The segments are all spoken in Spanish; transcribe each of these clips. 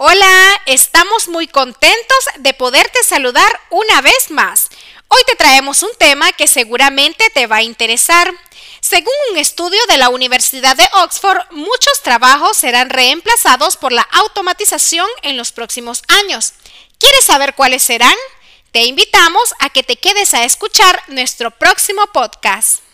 Hola, estamos muy contentos de poderte saludar una vez más. Hoy te traemos un tema que seguramente te va a interesar. Según un estudio de la Universidad de Oxford, muchos trabajos serán reemplazados por la automatización en los próximos años. ¿Quieres saber cuáles serán? Te invitamos a que te quedes a escuchar nuestro próximo podcast.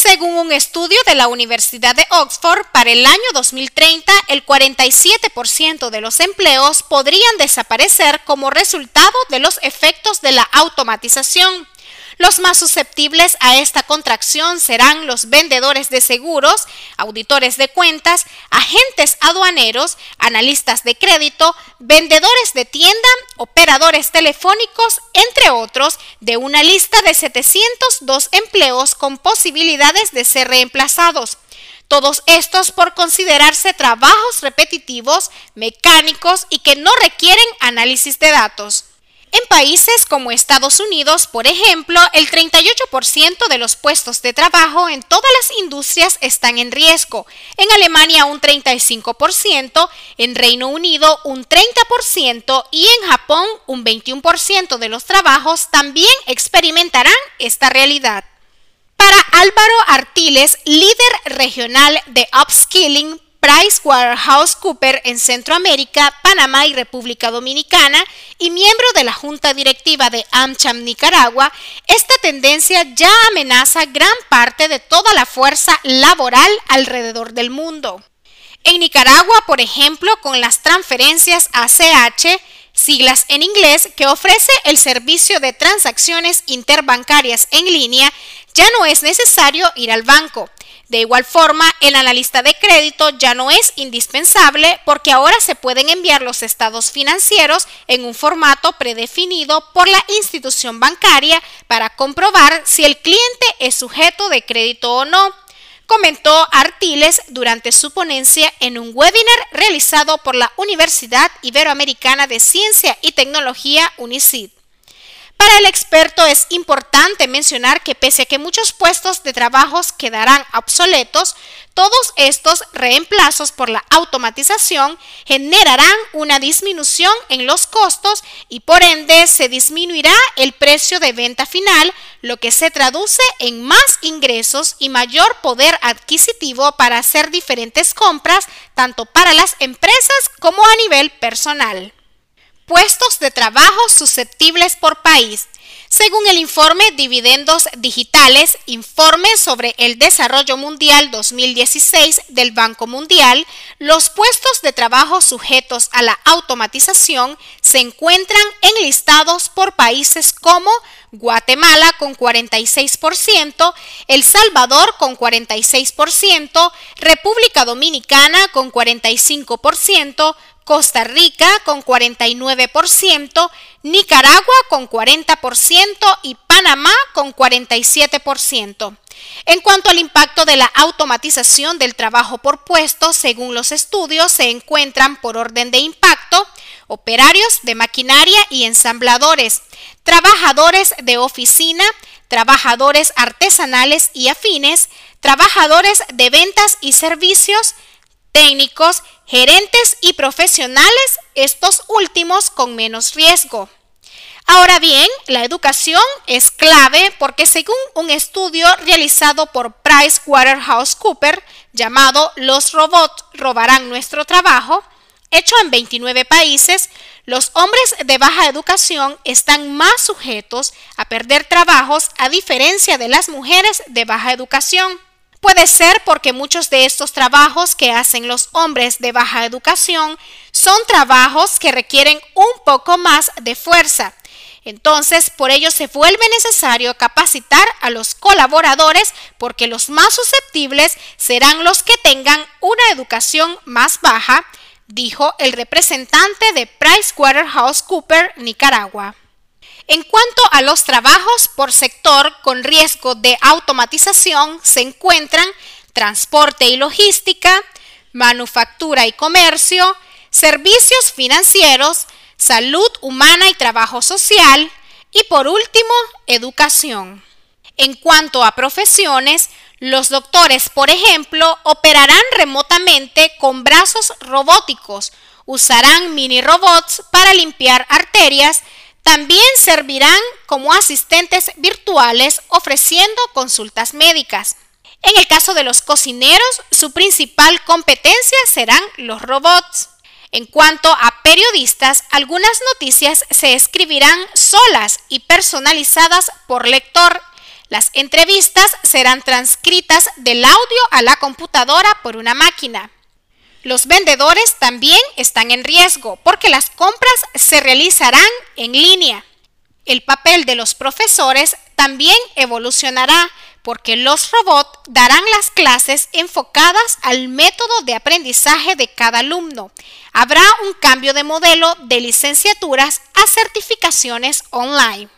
Según un estudio de la Universidad de Oxford, para el año 2030 el 47% de los empleos podrían desaparecer como resultado de los efectos de la automatización. Los más susceptibles a esta contracción serán los vendedores de seguros, auditores de cuentas, agentes aduaneros, analistas de crédito, vendedores de tienda, operadores telefónicos, entre otros, de una lista de 702 empleos con posibilidades de ser reemplazados. Todos estos por considerarse trabajos repetitivos, mecánicos y que no requieren análisis de datos. En países como Estados Unidos, por ejemplo, el 38% de los puestos de trabajo en todas las industrias están en riesgo. En Alemania un 35%, en Reino Unido un 30% y en Japón un 21% de los trabajos también experimentarán esta realidad. Para Álvaro Artiles, líder regional de Upskilling PricewaterhouseCoopers en Centroamérica, Panamá y República Dominicana y miembro de la Junta Directiva de AmCham Nicaragua, esta tendencia ya amenaza gran parte de toda la fuerza laboral alrededor del mundo. En Nicaragua, por ejemplo, con las transferencias ACH, siglas en inglés, que ofrece el servicio de transacciones interbancarias en línea, ya no es necesario ir al banco. De igual forma, el analista de crédito ya no es indispensable porque ahora se pueden enviar los estados financieros en un formato predefinido por la institución bancaria para comprobar si el cliente es sujeto de crédito o no comentó Artiles durante su ponencia en un webinar realizado por la Universidad Iberoamericana de Ciencia y Tecnología UNICID. Para el experto es importante mencionar que pese a que muchos puestos de trabajo quedarán obsoletos, todos estos reemplazos por la automatización generarán una disminución en los costos y por ende se disminuirá el precio de venta final, lo que se traduce en más ingresos y mayor poder adquisitivo para hacer diferentes compras, tanto para las empresas como a nivel personal puestos de trabajo susceptibles por país. Según el informe Dividendos Digitales, informe sobre el desarrollo mundial 2016 del Banco Mundial, los puestos de trabajo sujetos a la automatización se encuentran enlistados por países como Guatemala con 46%, El Salvador con 46%, República Dominicana con 45%, Costa Rica con 49%, Nicaragua con 40% y Panamá con 47%. En cuanto al impacto de la automatización del trabajo por puesto, según los estudios, se encuentran por orden de impacto operarios de maquinaria y ensambladores, trabajadores de oficina, trabajadores artesanales y afines, trabajadores de ventas y servicios, técnicos, gerentes y profesionales, estos últimos con menos riesgo. Ahora bien, la educación es clave porque según un estudio realizado por PricewaterhouseCoopers llamado Los robots robarán nuestro trabajo, hecho en 29 países, los hombres de baja educación están más sujetos a perder trabajos a diferencia de las mujeres de baja educación. Puede ser porque muchos de estos trabajos que hacen los hombres de baja educación son trabajos que requieren un poco más de fuerza. Entonces, por ello se vuelve necesario capacitar a los colaboradores porque los más susceptibles serán los que tengan una educación más baja, dijo el representante de PricewaterhouseCoopers Nicaragua. En cuanto a los trabajos por sector con riesgo de automatización, se encuentran transporte y logística, manufactura y comercio, servicios financieros, salud humana y trabajo social, Y por último, educación. En cuanto a profesiones, los doctores, por ejemplo, operarán remotamente con brazos robóticos, usarán mini robots para limpiar arterias, también servirán como asistentes virtuales ofreciendo consultas médicas. En el caso de los cocineros, su principal competencia serán los robots. En cuanto a periodistas, algunas noticias se escribirán solas y personalizadas por lector las entrevistas serán transcritas del audio a la computadora por una máquina. Los vendedores también están en riesgo porque las compras se realizarán en línea. El papel de los profesores también evolucionará porque los robots darán las clases enfocadas al método de aprendizaje de cada alumno. Habrá un cambio de modelo de licenciaturas a certificaciones online.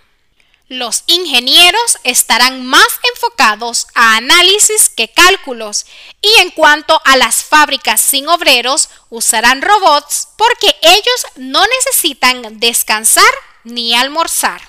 Los ingenieros estarán más enfocados a análisis que cálculos y en cuanto a las fábricas sin obreros usarán robots porque ellos no necesitan descansar ni almorzar.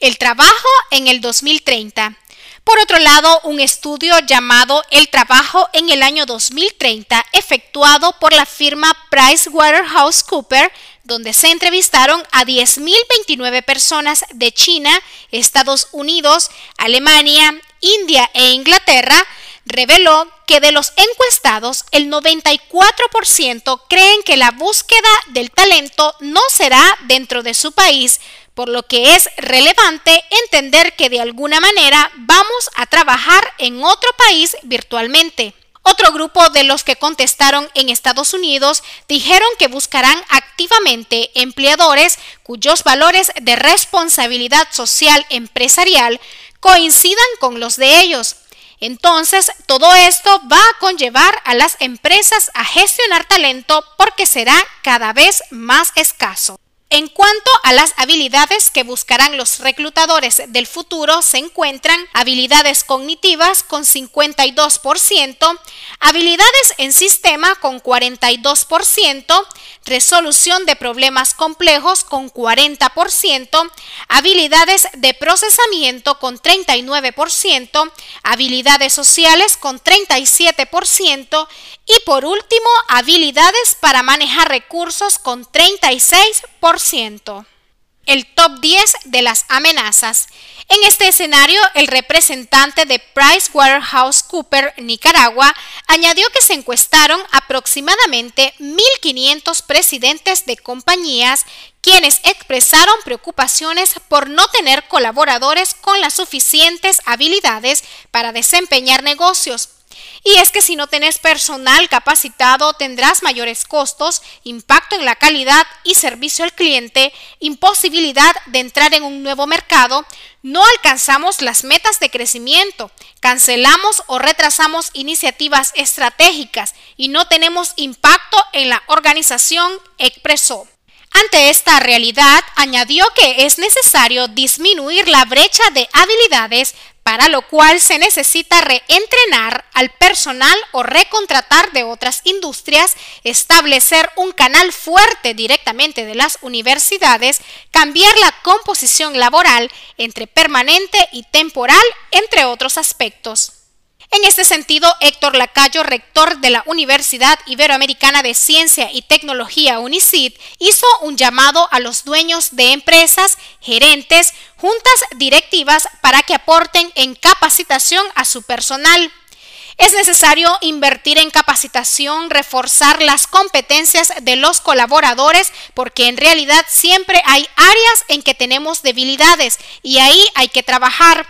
El trabajo en el 2030. Por otro lado, un estudio llamado El trabajo en el año 2030, efectuado por la firma PricewaterhouseCoopers, donde se entrevistaron a 10.029 personas de China, Estados Unidos, Alemania, India e Inglaterra, reveló que de los encuestados, el 94% creen que la búsqueda del talento no será dentro de su país, por lo que es relevante entender que de alguna manera vamos a trabajar en otro país virtualmente. Otro grupo de los que contestaron en Estados Unidos dijeron que buscarán activamente empleadores cuyos valores de responsabilidad social empresarial coincidan con los de ellos. Entonces, todo esto va a conllevar a las empresas a gestionar talento porque será cada vez más escaso. En cuanto a las habilidades que buscarán los reclutadores del futuro, se encuentran habilidades cognitivas con 52%, habilidades en sistema con 42%, resolución de problemas complejos con 40%, habilidades de procesamiento con 39%, habilidades sociales con 37% y por último, habilidades para manejar recursos con 36%. El top 10 de las amenazas. En este escenario, el representante de PricewaterhouseCoopers Nicaragua añadió que se encuestaron aproximadamente 1.500 presidentes de compañías quienes expresaron preocupaciones por no tener colaboradores con las suficientes habilidades para desempeñar negocios y es que si no tenés personal capacitado tendrás mayores costos, impacto en la calidad y servicio al cliente, imposibilidad de entrar en un nuevo mercado, no alcanzamos las metas de crecimiento, cancelamos o retrasamos iniciativas estratégicas y no tenemos impacto en la organización, expresó. Ante esta realidad, añadió que es necesario disminuir la brecha de habilidades para lo cual se necesita reentrenar al personal o recontratar de otras industrias, establecer un canal fuerte directamente de las universidades, cambiar la composición laboral entre permanente y temporal, entre otros aspectos. En este sentido, Héctor Lacayo, rector de la Universidad Iberoamericana de Ciencia y Tecnología UNICID, hizo un llamado a los dueños de empresas, gerentes, juntas directivas para que aporten en capacitación a su personal. Es necesario invertir en capacitación, reforzar las competencias de los colaboradores, porque en realidad siempre hay áreas en que tenemos debilidades y ahí hay que trabajar.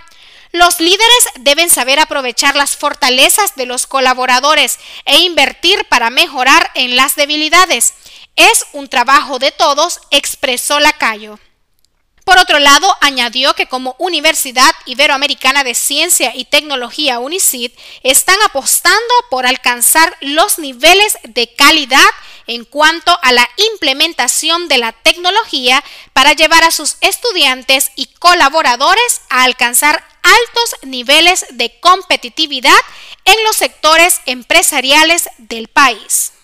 Los líderes deben saber aprovechar las fortalezas de los colaboradores e invertir para mejorar en las debilidades. Es un trabajo de todos, expresó Lacayo. Por otro lado, añadió que como Universidad Iberoamericana de Ciencia y Tecnología UNICID están apostando por alcanzar los niveles de calidad en cuanto a la implementación de la tecnología para llevar a sus estudiantes y colaboradores a alcanzar altos niveles de competitividad en los sectores empresariales del país.